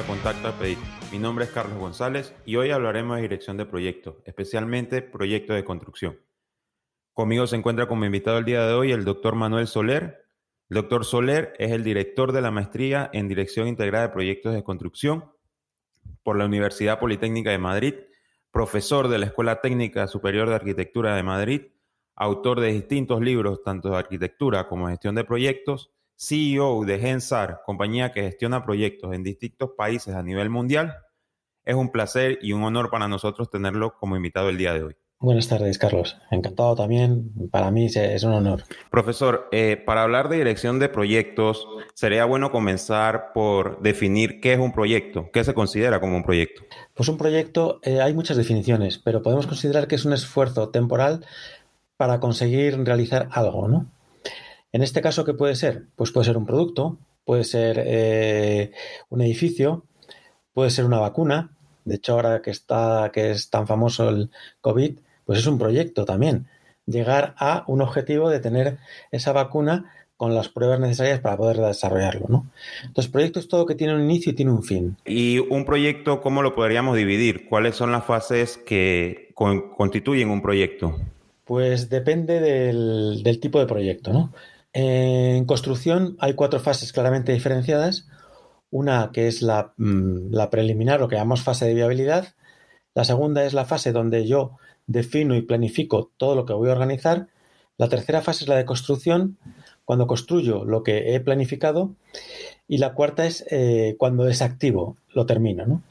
a Contacto a Pedir. Mi nombre es Carlos González y hoy hablaremos de dirección de proyectos, especialmente proyectos de construcción. Conmigo se encuentra como invitado el día de hoy el doctor Manuel Soler. El doctor Soler es el director de la maestría en Dirección Integrada de Proyectos de Construcción por la Universidad Politécnica de Madrid, profesor de la Escuela Técnica Superior de Arquitectura de Madrid, autor de distintos libros, tanto de arquitectura como gestión de proyectos, CEO de Gensar, compañía que gestiona proyectos en distintos países a nivel mundial. Es un placer y un honor para nosotros tenerlo como invitado el día de hoy. Buenas tardes, Carlos. Encantado también. Para mí es un honor. Profesor, eh, para hablar de dirección de proyectos, sería bueno comenzar por definir qué es un proyecto, qué se considera como un proyecto. Pues un proyecto, eh, hay muchas definiciones, pero podemos considerar que es un esfuerzo temporal para conseguir realizar algo, ¿no? En este caso, ¿qué puede ser? Pues puede ser un producto, puede ser eh, un edificio, puede ser una vacuna. De hecho, ahora que está, que es tan famoso el COVID, pues es un proyecto también. Llegar a un objetivo de tener esa vacuna con las pruebas necesarias para poder desarrollarlo, ¿no? Entonces, proyecto es todo que tiene un inicio y tiene un fin. ¿Y un proyecto cómo lo podríamos dividir? ¿Cuáles son las fases que constituyen un proyecto? Pues depende del, del tipo de proyecto, ¿no? En construcción hay cuatro fases claramente diferenciadas. Una que es mm, la, preliminar, lo que llamamos fase de viabilidad. La segunda es la fase donde yo defino y planifico todo lo que voy a organizar. La tercera fase es la de construcción, cuando construyo lo que he planificado. Y la cuarta es eh, cuando desactivo, lo termino.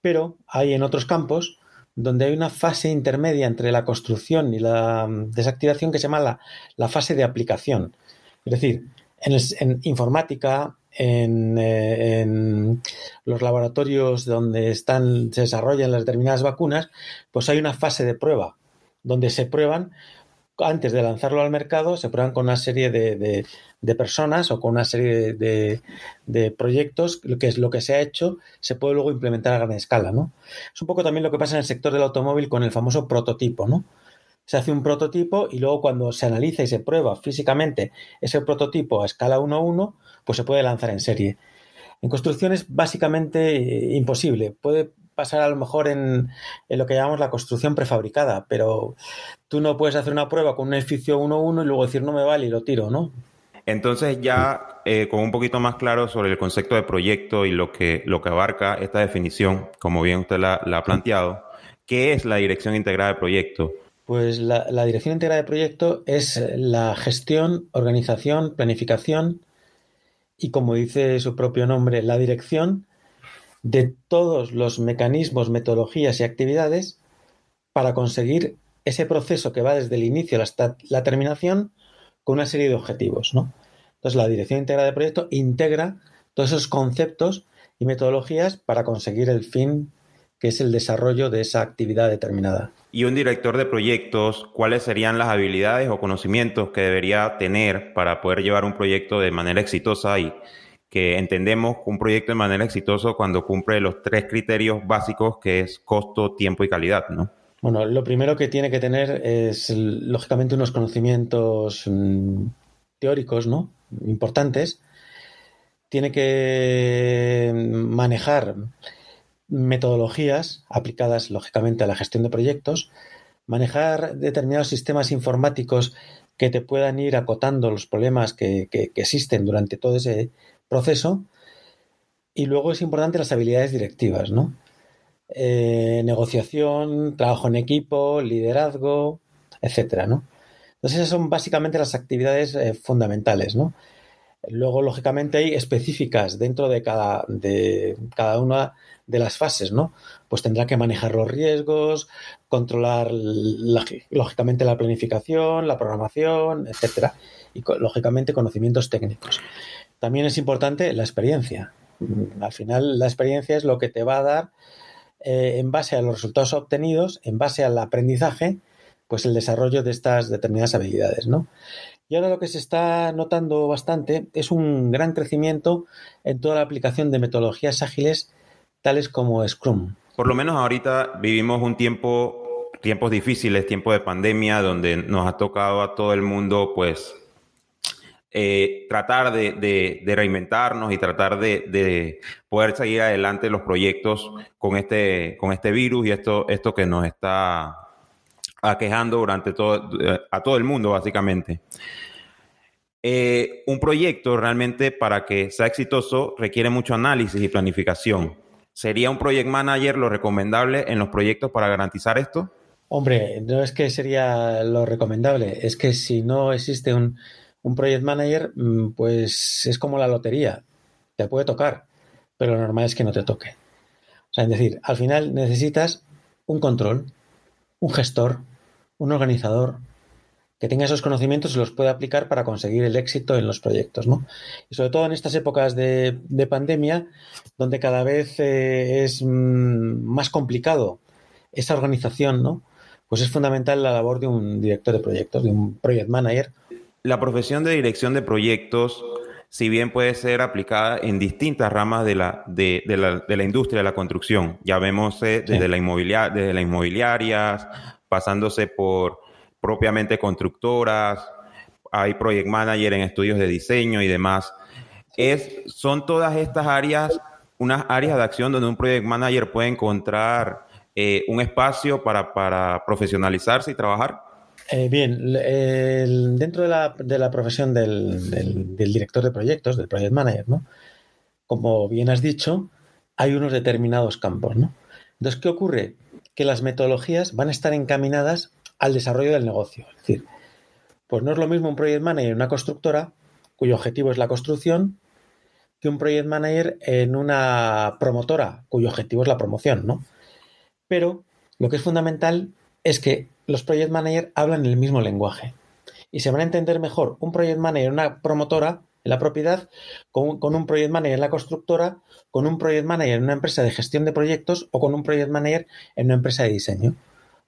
Pero hay en otros campos donde hay una fase intermedia entre la construcción y la mm, desactivación que se llama la fase de aplicación. Es decir, en, informática, eh, en, los laboratorios donde están, se desarrollan las determinadas vacunas, pues hay una fase de prueba donde se prueban, antes de lanzarlo al mercado, se prueban con una serie de, personas o con una serie de, de, proyectos, que es lo que se ha hecho, se puede luego implementar a gran escala, ¿no? Es un poco también lo que pasa en el sector del automóvil con el famoso prototipo, ¿no? Se hace un prototipo y luego cuando se analiza y se prueba físicamente ese prototipo a escala 1 a 1, pues se puede lanzar en serie. En construcción es básicamente eh, imposible. Puede pasar a lo mejor en, lo que llamamos la construcción prefabricada, pero tú no puedes hacer una prueba con un edificio 1 a 1 y luego decir no me vale y lo tiro, ¿no? Entonces ya eh, con un poquito más claro sobre el concepto de proyecto y lo que, lo que abarca esta definición, como bien usted la ha planteado, ¿qué es la dirección integrada de proyecto? Pues la, dirección integrada de proyecto es la gestión, organización, planificación y, como dice su propio nombre, la dirección de todos los mecanismos, metodologías y actividades para conseguir ese proceso que va desde el inicio hasta la terminación con una serie de objetivos. Entonces, la dirección integrada de proyecto integra todos esos conceptos y metodologías para conseguir el fin que es el desarrollo de esa actividad determinada. Y un director de proyectos, ¿cuáles serían las habilidades o conocimientos que debería tener para poder llevar un proyecto de manera exitosa y que entendemos un proyecto de manera exitosa cuando cumple los tres criterios básicos que es costo, tiempo y calidad, ¿no? Bueno, lo primero que tiene que tener es lógicamente unos conocimientos mm, teóricos, ¿no? Importantes. Tiene que manejar metodologías aplicadas lógicamente a la gestión de proyectos, manejar determinados sistemas informáticos que te puedan ir acotando los problemas que, existen durante todo ese proceso. Y luego es importante las habilidades directivas, ¿no? Eh, negociación, trabajo en equipo, liderazgo, etcétera, ¿no? Entonces esas son básicamente las actividades eh, fundamentales, ¿no? Luego, lógicamente, hay específicas dentro de cada, de cada una de las fases, ¿no? Pues tendrá que manejar los riesgos, controlar lógicamente la planificación, la programación, etcétera, y lógicamente conocimientos técnicos. También es importante la experiencia. Al final, la experiencia es lo que te va a dar, eh, en base a los resultados obtenidos, en base al aprendizaje, pues el desarrollo de estas determinadas habilidades, ¿no? Y ahora lo que se está notando bastante es un gran crecimiento en toda la aplicación de metodologías ágiles tales como Scrum. Por lo menos ahorita vivimos un tiempo, tiempos difíciles, tiempo de pandemia, donde nos ha tocado a todo el mundo, pues, eh, tratar de, reinventarnos y tratar de, poder seguir adelante los proyectos con este, con este virus y esto, esto que nos está aquejando durante todo, a todo el mundo, básicamente. Eh, un proyecto realmente para que sea exitoso requiere mucho análisis y planificación. ¿Sería un project manager lo recomendable en los proyectos para garantizar esto? Hombre, no es que sería lo recomendable, es que si no existe un, un project manager, mm, pues es como la lotería, te puede tocar, pero lo normal es que no te toque. O sea, es decir, al final necesitas un control, un gestor, un organizador que tenga esos conocimientos y los pueda aplicar para conseguir el éxito en los proyectos, ¿no? Y sobre todo en estas épocas de, pandemia, donde cada vez eh, es mm, más complicado esa organización, ¿no? Pues es fundamental la labor de un director de proyectos, de un project manager. La profesión de dirección de proyectos, si bien puede ser aplicada en distintas ramas de la, de, la, industria de la construcción, ya vemos eh, desde, la inmobiliaria, desde las inmobiliarias, pasándose por propiamente constructoras, hay project manager en estudios de diseño y demás. Es, son todas estas áreas, unas áreas de acción donde un project manager puede encontrar eh, un espacio para, profesionalizarse y trabajar. Eh, bien, dentro de la, de la profesión del, del, director de proyectos, del project manager, ¿no? Como bien has dicho, hay unos determinados campos, ¿no? Entonces, ¿qué ocurre? Que las metodologías van a estar encaminadas al desarrollo del negocio. Es decir, pues no es lo mismo un project manager en una constructora, cuyo objetivo es la construcción, que un project manager en una promotora, cuyo objetivo es la promoción, ¿no? Pero lo que es fundamental es que los project managers hablan el mismo lenguaje y se van a entender mejor un project manager en una promotora en la propiedad con, un project manager en la constructora, con un project manager en una empresa de gestión de proyectos o con un project manager en una empresa de diseño.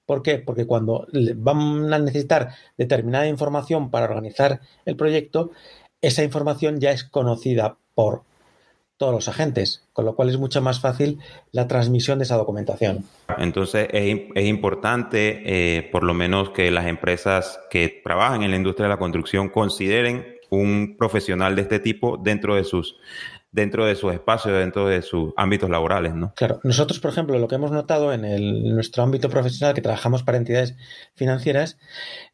¿Por qué? Porque cuando van a necesitar determinada información para organizar el proyecto, esa información ya es conocida por todos los agentes, con lo cual es mucho más fácil la transmisión de esa documentación. Entonces es, importante, eh, por lo menos, que las empresas que trabajan en la industria de la construcción consideren un profesional de este tipo dentro de sus dentro de sus espacios, dentro de sus ámbitos laborales, ¿no? Claro, nosotros, por ejemplo, lo que hemos notado en, nuestro ámbito profesional que trabajamos para entidades financieras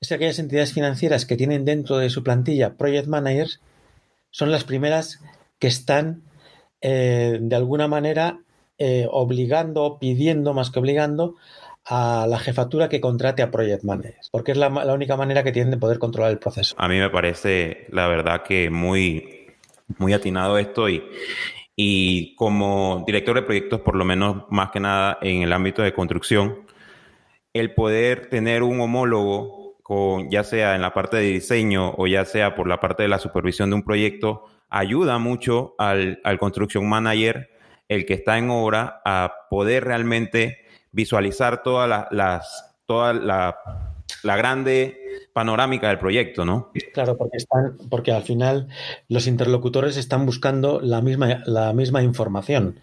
es que aquellas entidades financieras que tienen dentro de su plantilla project managers son las primeras que están eh, de alguna manera eh, obligando, pidiendo más que obligando a la jefatura que contrate a project managers, porque es la, la única manera que tienen de poder controlar el proceso. A mí me parece, la verdad, que muy muy atinado esto y, y como director de proyectos, por lo menos más que nada en el ámbito de construcción, el poder tener un homólogo, con, ya sea en la parte de diseño o ya sea por la parte de la supervisión de un proyecto, ayuda mucho al, al construction manager, el que está en obra, a poder realmente visualizar todas las, toda la, la grande panorámica del proyecto, ¿no? Claro, porque están, porque al final los interlocutores están buscando la misma, la misma información.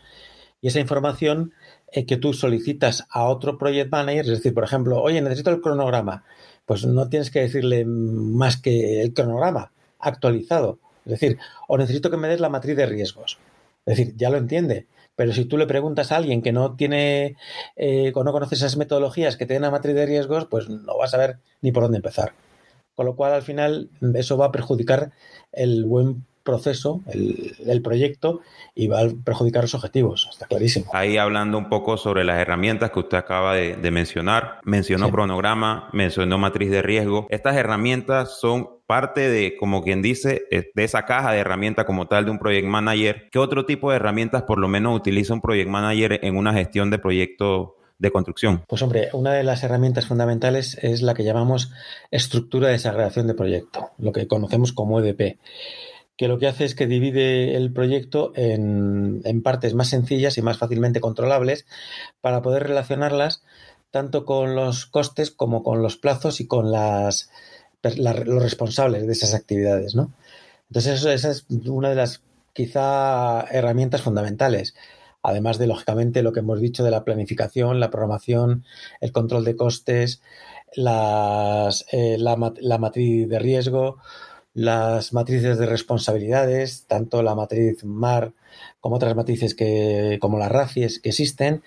Y esa información eh, que tú solicitas a otro project manager, es decir, por ejemplo, oye, necesito el cronograma, pues no tienes que decirle más que el cronograma actualizado. Es decir, o necesito que me des la matriz de riesgos. Es decir, ya lo entiende. Pero si tú le preguntas a alguien que no tiene, eh, no conoce esas metodologías que tienen la matriz de riesgos, pues no vas a ver ni por dónde empezar. Con lo cual, al final, eso va a perjudicar el buen proceso, el, proyecto, y va a perjudicar los objetivos, está clarísimo. Ahí hablando un poco sobre las herramientas que usted acaba de, mencionar, mencionó cronograma, mencionó matriz de riesgo. Estas herramientas son parte de, como quien dice, de esa caja de herramientas como tal de un project manager. ¿Qué otro tipo de herramientas por lo menos utiliza un project manager en una gestión de proyecto de construcción? Pues hombre, una de las herramientas fundamentales es la que llamamos estructura de desagregación de proyecto, lo que conocemos como EDP que lo que hace es que divide el proyecto en, partes más sencillas y más fácilmente controlables para poder relacionarlas tanto con los costes como con los plazos y con las, los responsables de esas actividades, ¿no? Entonces, eso, esa es una de las quizá herramientas fundamentales. Además de, lógicamente, lo que hemos dicho de la planificación, la programación, el control de costes, las, eh, la, matriz de riesgo, las matrices de responsabilidades, tanto la matriz MAR como otras matrices que, como las RACIES que existen,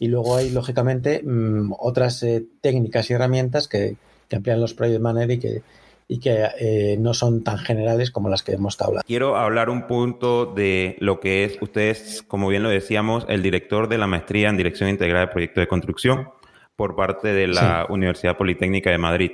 y luego hay, lógicamente, mm, otras eh, técnicas y herramientas que, que amplían los Project Manager y que, y que eh, no son tan generales como las que hemos estado hablando. Quiero hablar un punto de lo que es, ustedes, como bien lo decíamos, el director de la maestría en Dirección Integrada de Proyectos de Construcción por parte de la Universidad Politécnica de Madrid.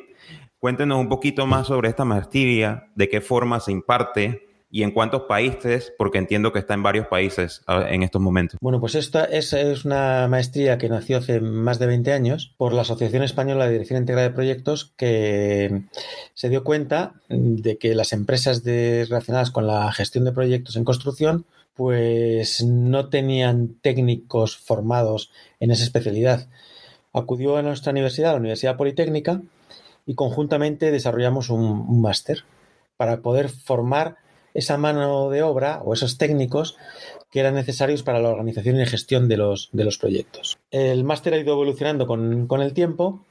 Cuéntenos un poquito más sobre esta maestría, de qué forma se imparte, y en cuántos países, porque entiendo que está en varios países ah, en estos momentos. Bueno, pues esta es, una maestría que nació hace más de 20 años por la Asociación Española de Dirección Integrada de Proyectos que se dio cuenta de que las empresas relacionadas con la gestión de proyectos en construcción pues no tenían técnicos formados en esa especialidad. Acudió a nuestra universidad, a la Universidad Politécnica, y conjuntamente desarrollamos un, un máster para poder formar esa mano de obra o esos técnicos que eran necesarios para la organización y gestión de los, de los proyectos. El máster ha ido evolucionando con, el tiempo.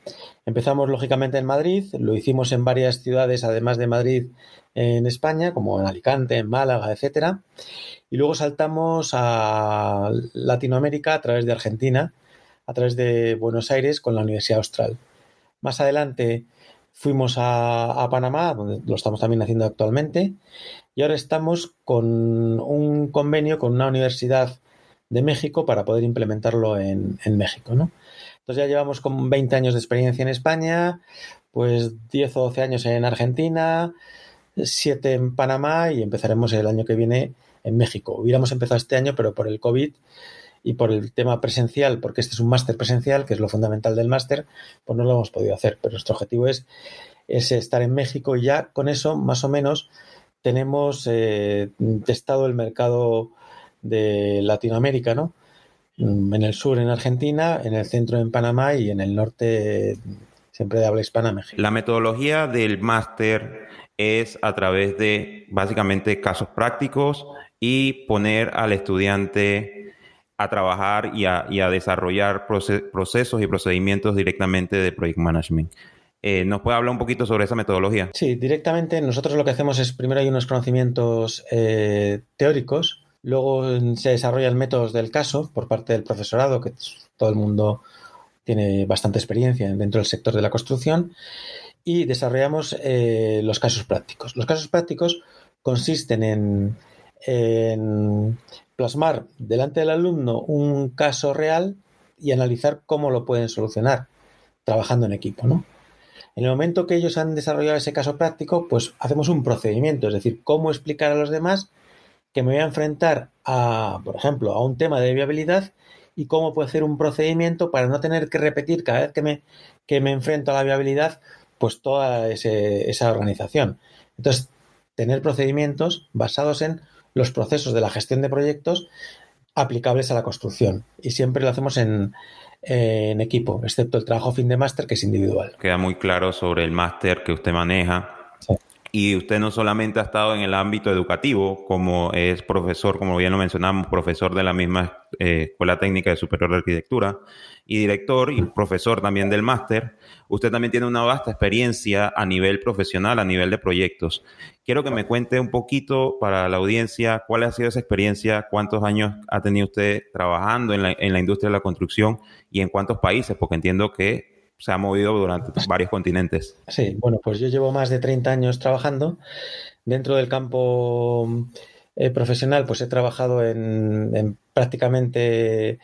Empezamos lógicamente en Madrid, lo hicimos en varias ciudades, además de Madrid, en España, como en Alicante, en Málaga, etcétera. Y luego saltamos a Latinoamérica a través de Argentina, a través de Buenos Aires con la Universidad Austral. Más adelante fuimos a, Panamá, donde lo estamos también haciendo actualmente, y ahora estamos con un convenio con una universidad de México para poder implementarlo en, México. Entonces ya llevamos con 20 años de experiencia en España, pues 10 o 12 años en Argentina, 7 en Panamá y empezaremos el año que viene en México. Hubiéramos empezado este año, pero por el COVID y por el tema presencial, porque este es un máster presencial, que es lo fundamental del máster, pues no lo hemos podido hacer. Pero nuestro objetivo es, es estar en México y ya con eso, más o menos, tenemos eh, testado el mercado de Latinoamérica, ¿no? Mm, en el sur en Argentina, en el centro en Panamá y en el norte siempre de habla hispana México. La metodología del máster es a través de básicamente casos prácticos y poner al estudiante a trabajar y a, y a desarrollar procesos y procedimientos directamente de Project Management. Eh, ¿Nos puede hablar un poquito sobre esa metodología? Sí, directamente nosotros lo que hacemos es primero hay unos conocimientos eh, teóricos, luego se desarrollan métodos del caso por parte del profesorado, que todo el mundo tiene bastante experiencia dentro del sector de la construcción, y desarrollamos eh, los casos prácticos. Los casos prácticos consisten en, en plasmar delante del alumno un caso real y analizar cómo lo pueden solucionar trabajando en equipo, ¿no? En el momento que ellos han desarrollado ese caso práctico, pues hacemos un procedimiento, es decir, cómo explicar a los demás que me voy a enfrentar a, por ejemplo, a un tema de viabilidad y cómo puedo hacer un procedimiento para no tener que repetir cada vez que me, que me enfrento a la viabilidad, pues toda esa organización. Entonces, tener procedimientos basados en los procesos de la gestión de proyectos aplicables a la construcción. Y siempre lo hacemos en, en equipo, excepto el trabajo fin de máster que es individual. Queda muy claro sobre el máster que usted maneja. Y usted no solamente ha estado en el ámbito educativo, como es profesor, como bien lo mencionamos, profesor de la misma eh, Escuela Técnica de Superior de Arquitectura y director y profesor también del máster, usted también tiene una vasta experiencia a nivel profesional, a nivel de proyectos. Quiero que me cuente un poquito para la audiencia cuál ha sido esa experiencia, cuántos años ha tenido usted trabajando en la, en la industria de la construcción y en cuántos países, porque entiendo que se ha movido durante varios continentes. Sí, bueno, pues yo llevo más de 30 años trabajando. Dentro del campo eh, profesional, pues he trabajado en, prácticamente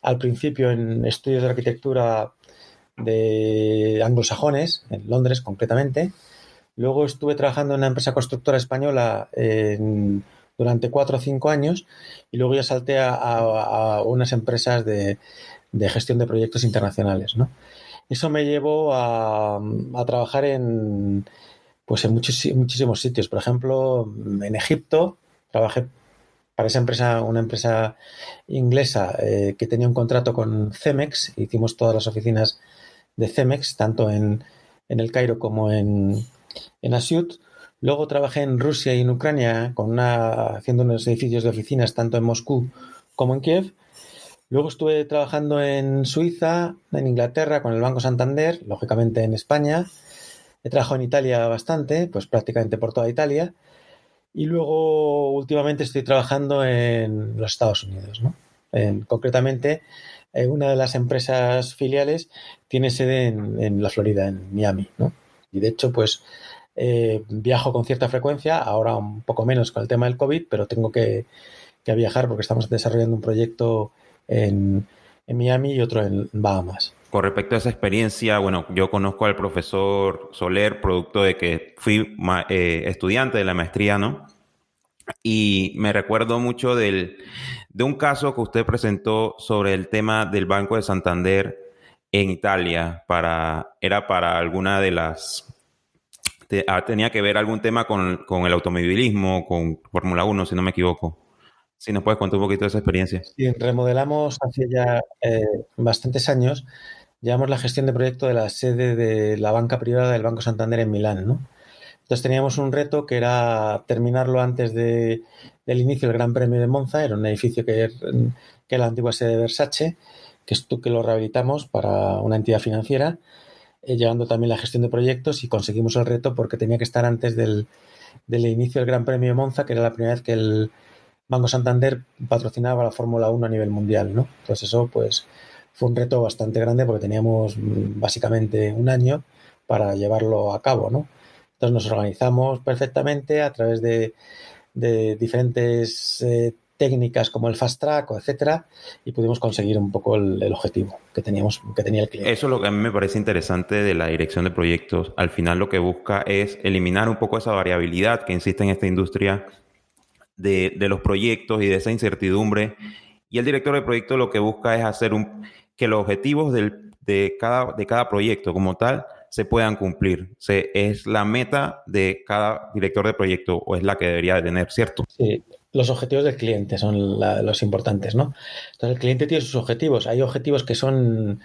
al principio en estudios de arquitectura de anglosajones, en Londres concretamente. Luego estuve trabajando en una empresa constructora española durante cuatro o cinco años y luego ya salté a unas empresas de, de gestión de proyectos internacionales. ¿no? Eso me llevó a, trabajar en, pues en muchos, muchísimos sitios. Por ejemplo, en Egipto trabajé para esa empresa, una empresa inglesa eh, que tenía un contrato con Cemex. Hicimos todas las oficinas de Cemex, tanto en, El Cairo como en, en Asyut. Luego trabajé en Rusia y en Ucrania haciendo unos edificios de oficinas tanto en Moscú como en Kiev. Luego estuve trabajando en Suiza, en Inglaterra, con el Banco Santander, lógicamente en España, He trabajado en Italia bastante, pues prácticamente por toda Italia. Y luego últimamente estoy trabajando en los Estados Unidos, ¿no? concretamente, eh, una de las empresas filiales tiene sede en, la Florida, en Miami, ¿no? Y de hecho, pues eh, viajo con cierta frecuencia, ahora un poco menos con el tema del COVID, pero tengo que, viajar porque estamos desarrollando un proyecto en, Miami y otro en Bahamas. Con respecto a esa experiencia, bueno, yo conozco al profesor Soler, producto de que fui eh, estudiante de la maestría, ¿no? Y me recuerdo mucho del, de un caso que usted presentó sobre el tema del Banco de Santander en Italia. Para, era para alguna de las... Ah, tenía que ver algún tema con, el automovilismo, con Fórmula 1, si no me equivoco. Si nos puedes contar un poquito de esa experiencia. Sí, remodelamos hace ya eh, bastantes años. Llevamos la gestión de proyecto de la sede de la banca privada del Banco Santander en Milán, ¿no? Entonces teníamos un reto que era terminarlo antes de, del inicio del Gran Premio de Monza. Era un edificio que, que era la antigua sede de Versace, que es tú que lo rehabilitamos para una entidad financiera, eh, llevando también la gestión de proyectos y conseguimos el reto porque tenía que estar antes del, del inicio del Gran Premio de Monza, que era la primera vez que el Banco Santander patrocinaba la Fórmula 1 a nivel mundial, ¿no? Entonces eso pues fue un reto bastante grande porque teníamos mm, básicamente un año para llevarlo a cabo, ¿no? Entonces nos organizamos perfectamente a través de, diferentes eh, técnicas como el fast track etcétera y pudimos conseguir un poco el, objetivo que teníamos que tenía el cliente. Eso es lo que a mí me parece interesante de la dirección de proyectos. Al final lo que busca es eliminar un poco esa variabilidad que existe en esta industria de, los proyectos y de esa incertidumbre. Y el director de proyecto lo que busca es hacer que los objetivos de, cada, de cada proyecto como tal se puedan cumplir. Se, es la meta de cada director de proyecto o es la que debería de tener, ¿cierto? Sí, los objetivos del cliente son los importantes, ¿no? Entonces el cliente tiene sus objetivos. Hay objetivos que son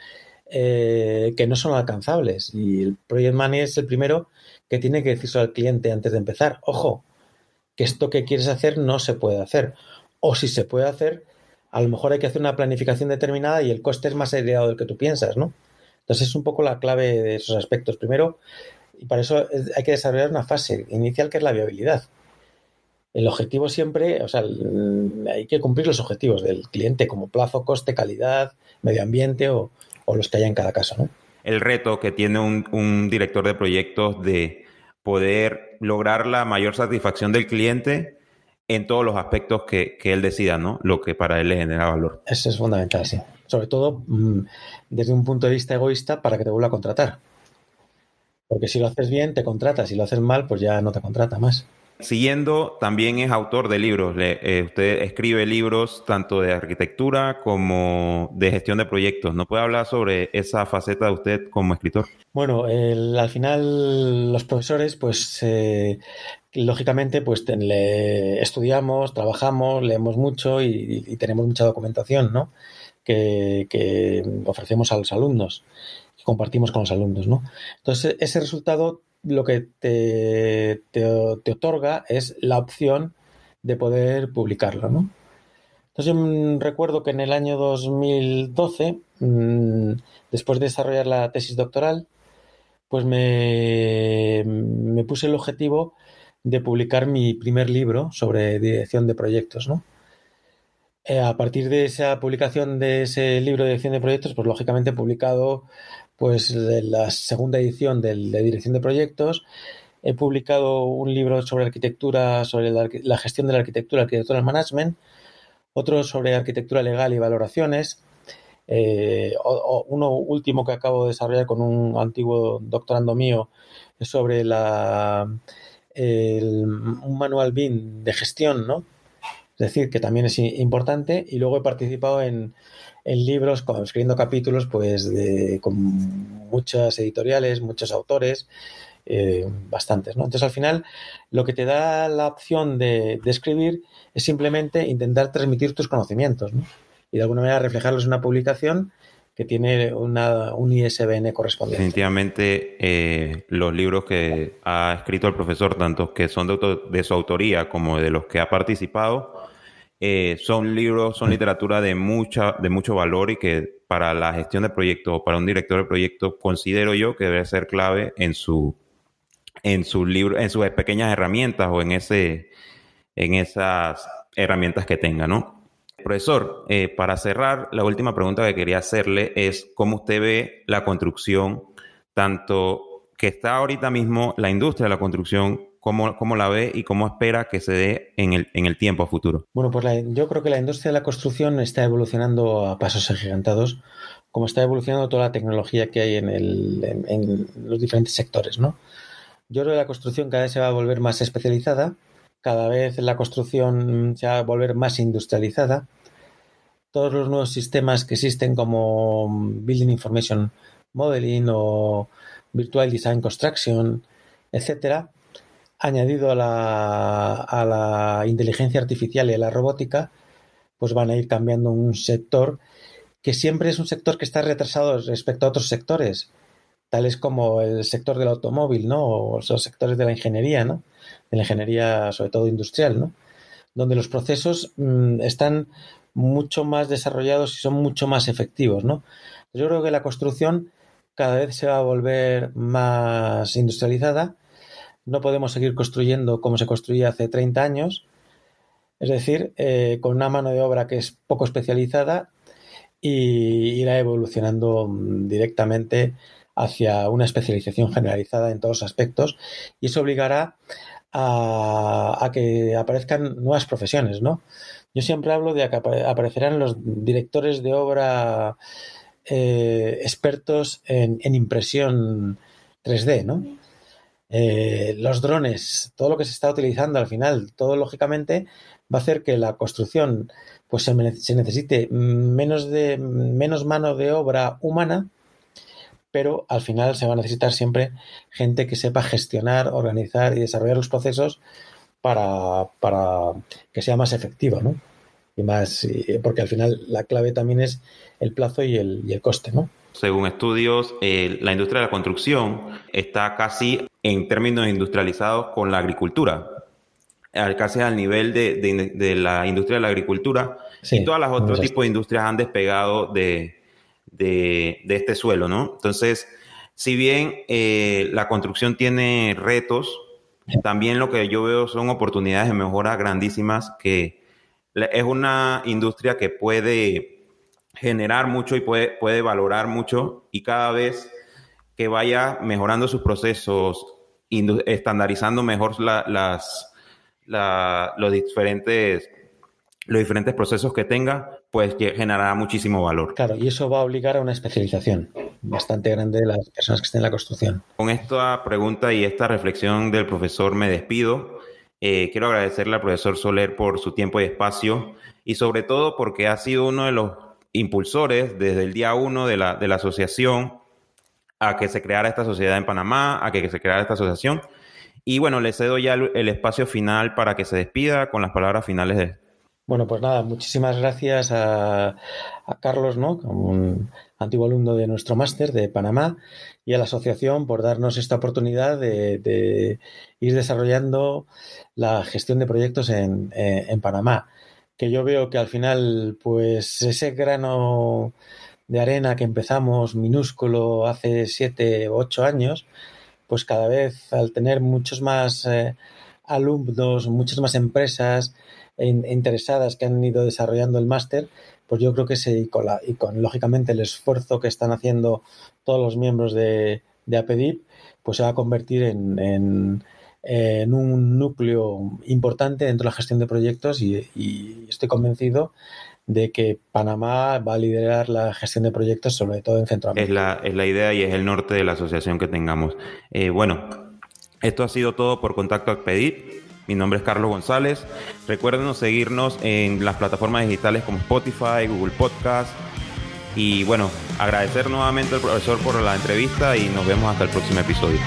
eh, que no son alcanzables y el project manager es el primero que tiene que decirse al cliente antes de empezar. Ojo, que esto que quieres hacer no se puede hacer. O si se puede hacer, a lo mejor hay que hacer una planificación determinada y el coste es más elevado del que tú piensas, ¿no? Entonces es un poco la clave de esos aspectos. Primero, y para eso hay que desarrollar una fase inicial que es la viabilidad. El objetivo siempre, o sea, hay que cumplir los objetivos del cliente como plazo, coste, calidad, medio ambiente o, los que haya en cada caso, ¿no? El reto que tiene un, director de proyectos de poder lograr la mayor satisfacción del cliente en todos los aspectos que, que, él decida, ¿no? Lo que para él le genera valor. Eso es fundamental, sí sobre todo mm, desde un punto de vista egoísta para que te vuelva a contratar. Porque si lo haces bien, te contrata. Si lo haces mal, pues ya no te contrata más. Siguiendo, también es autor de libros. Eh, usted escribe libros tanto de arquitectura como de gestión de proyectos. ¿No puede hablar sobre esa faceta de usted como escritor? Bueno, al final los profesores, pues eh, lógicamente, pues estudiamos, trabajamos, leemos mucho y, tenemos mucha documentación, ¿no? que, ofrecemos a los alumnos compartimos con los alumnos, ¿no? Entonces, ese resultado lo que te, te, otorga es la opción de poder publicarlo, ¿no? Entonces, recuerdo que en el año 2012, mm, después de desarrollar la tesis doctoral, pues me, me puse el objetivo de publicar mi primer libro sobre dirección de proyectos, ¿no? Eh, a partir de esa publicación de ese libro de dirección de proyectos, pues lógicamente he publicado pues la segunda edición de dirección de proyectos. He publicado un libro sobre arquitectura, sobre la, gestión de la arquitectura, arquitectura management, otro sobre arquitectura legal y valoraciones, eh, uno último que acabo de desarrollar con un antiguo doctorando mío sobre la, un manual BIM de gestión, ¿no? Es decir, que también es importante. Y luego he participado en, libros, escribiendo capítulos, pues de, con muchas editoriales, muchos autores, eh, bastantes. ¿no? Entonces, al final, lo que te da la opción de, escribir es simplemente intentar transmitir tus conocimientos ¿no? y de alguna manera reflejarlos en una publicación que tiene una, un ISBN correspondiente. Definitivamente, eh, los libros que ha escrito el profesor, tanto que son de, de su autoría como de los que ha participado, eh, son libros, son literatura de, mucha, de mucho valor y que para la gestión de proyectos o para un director de proyecto considero yo que debe ser clave en su, en sus libros, en sus pequeñas herramientas o en ese, en esas herramientas que tenga, ¿no? Profesor, eh, para cerrar, la última pregunta que quería hacerle es cómo usted ve la construcción, tanto que está ahorita mismo la industria de la construcción, cómo, cómo la ve y cómo espera que se dé en el, en el tiempo futuro. Bueno, pues yo creo que la industria de la construcción está evolucionando a pasos agigantados, como está evolucionando toda la tecnología que hay en, en los diferentes sectores, ¿no? Yo creo que la construcción cada vez se va a volver más especializada, cada vez la construcción se va a volver más industrializada. Todos los nuevos sistemas que existen como Building Information Modeling o Virtual Design Construction, etcétera, añadido a la, a la inteligencia artificial y a la robótica, pues van a ir cambiando un sector que siempre es un sector que está retrasado respecto a otros sectores tales como el sector del automóvil, ¿no? O los sectores de la ingeniería, ¿no? De la ingeniería, sobre todo industrial, ¿no? Donde los procesos mm, están mucho más desarrollados y son mucho más efectivos, ¿no? Yo creo que la construcción cada vez se va a volver más industrializada. No podemos seguir construyendo como se construía hace 30 años, es decir, eh, con una mano de obra que es poco especializada y irá evolucionando mm, directamente hacia una especialización generalizada en todos los aspectos y eso obligará a, que aparezcan nuevas profesiones, ¿no? Yo siempre hablo de que aparecerán los directores de obra eh, expertos en, impresión 3D, ¿no? Eh, los drones, todo lo que se está utilizando al final, todo lógicamente va a hacer que la construcción pues se, se necesite menos de menos mano de obra humana pero al final se va a necesitar siempre gente que sepa gestionar, organizar y desarrollar los procesos para, que sea más efectivo, ¿no? Y más, porque al final la clave también es el plazo y el, y el coste, ¿no? Según estudios, eh, la industria de la construcción está casi en términos industrializados con la agricultura, casi al nivel de, la industria de la agricultura. y todas las otros tipos de industrias han despegado de, de, este suelo, ¿no? Entonces, si bien eh, la construcción tiene retos, también lo que yo veo son oportunidades de mejora grandísimas que es una industria que puede generar mucho y puede, puede valorar mucho y cada vez que vaya mejorando sus procesos, estandarizando mejor las, los diferentes los diferentes procesos que tenga, pues generará muchísimo valor. Claro, y eso va a obligar a una especialización bastante grande de las personas que estén en la construcción. Con esta pregunta y esta reflexión del profesor me despido. Eh, quiero agradecerle al profesor Soler por su tiempo y espacio y sobre todo porque ha sido uno de los impulsores desde el día uno de la, de la asociación a que se creara esta sociedad en Panamá, a que se creara esta asociación. Y bueno, le cedo ya el, el espacio final para que se despida con las palabras finales de, bueno, pues nada, muchísimas gracias a, Carlos, ¿no? un antiguo alumno de nuestro máster de Panamá, y a la asociación por darnos esta oportunidad de, ir desarrollando la gestión de proyectos en, en, Panamá. Que yo veo que al final, pues ese grano de arena que empezamos minúsculo hace siete o ocho años, pues cada vez al tener muchos más eh, alumnos, muchas más empresas, interesadas que han ido desarrollando el máster, pues yo creo que se, y, con lógicamente el esfuerzo que están haciendo todos los miembros de, de APEDIP, pues se va a convertir en, en, un núcleo importante dentro de la gestión de proyectos y, estoy convencido de que Panamá va a liderar la gestión de proyectos, sobre todo en Centroamérica. Es la, es la idea y es el norte de la asociación que tengamos. Eh, bueno, esto ha sido todo por Contacto APEDIP. Mi nombre es Carlos González. Recuerden seguirnos en las plataformas digitales como Spotify, Google Podcast. Y bueno, agradecer nuevamente al profesor por la entrevista y nos vemos hasta el próximo episodio.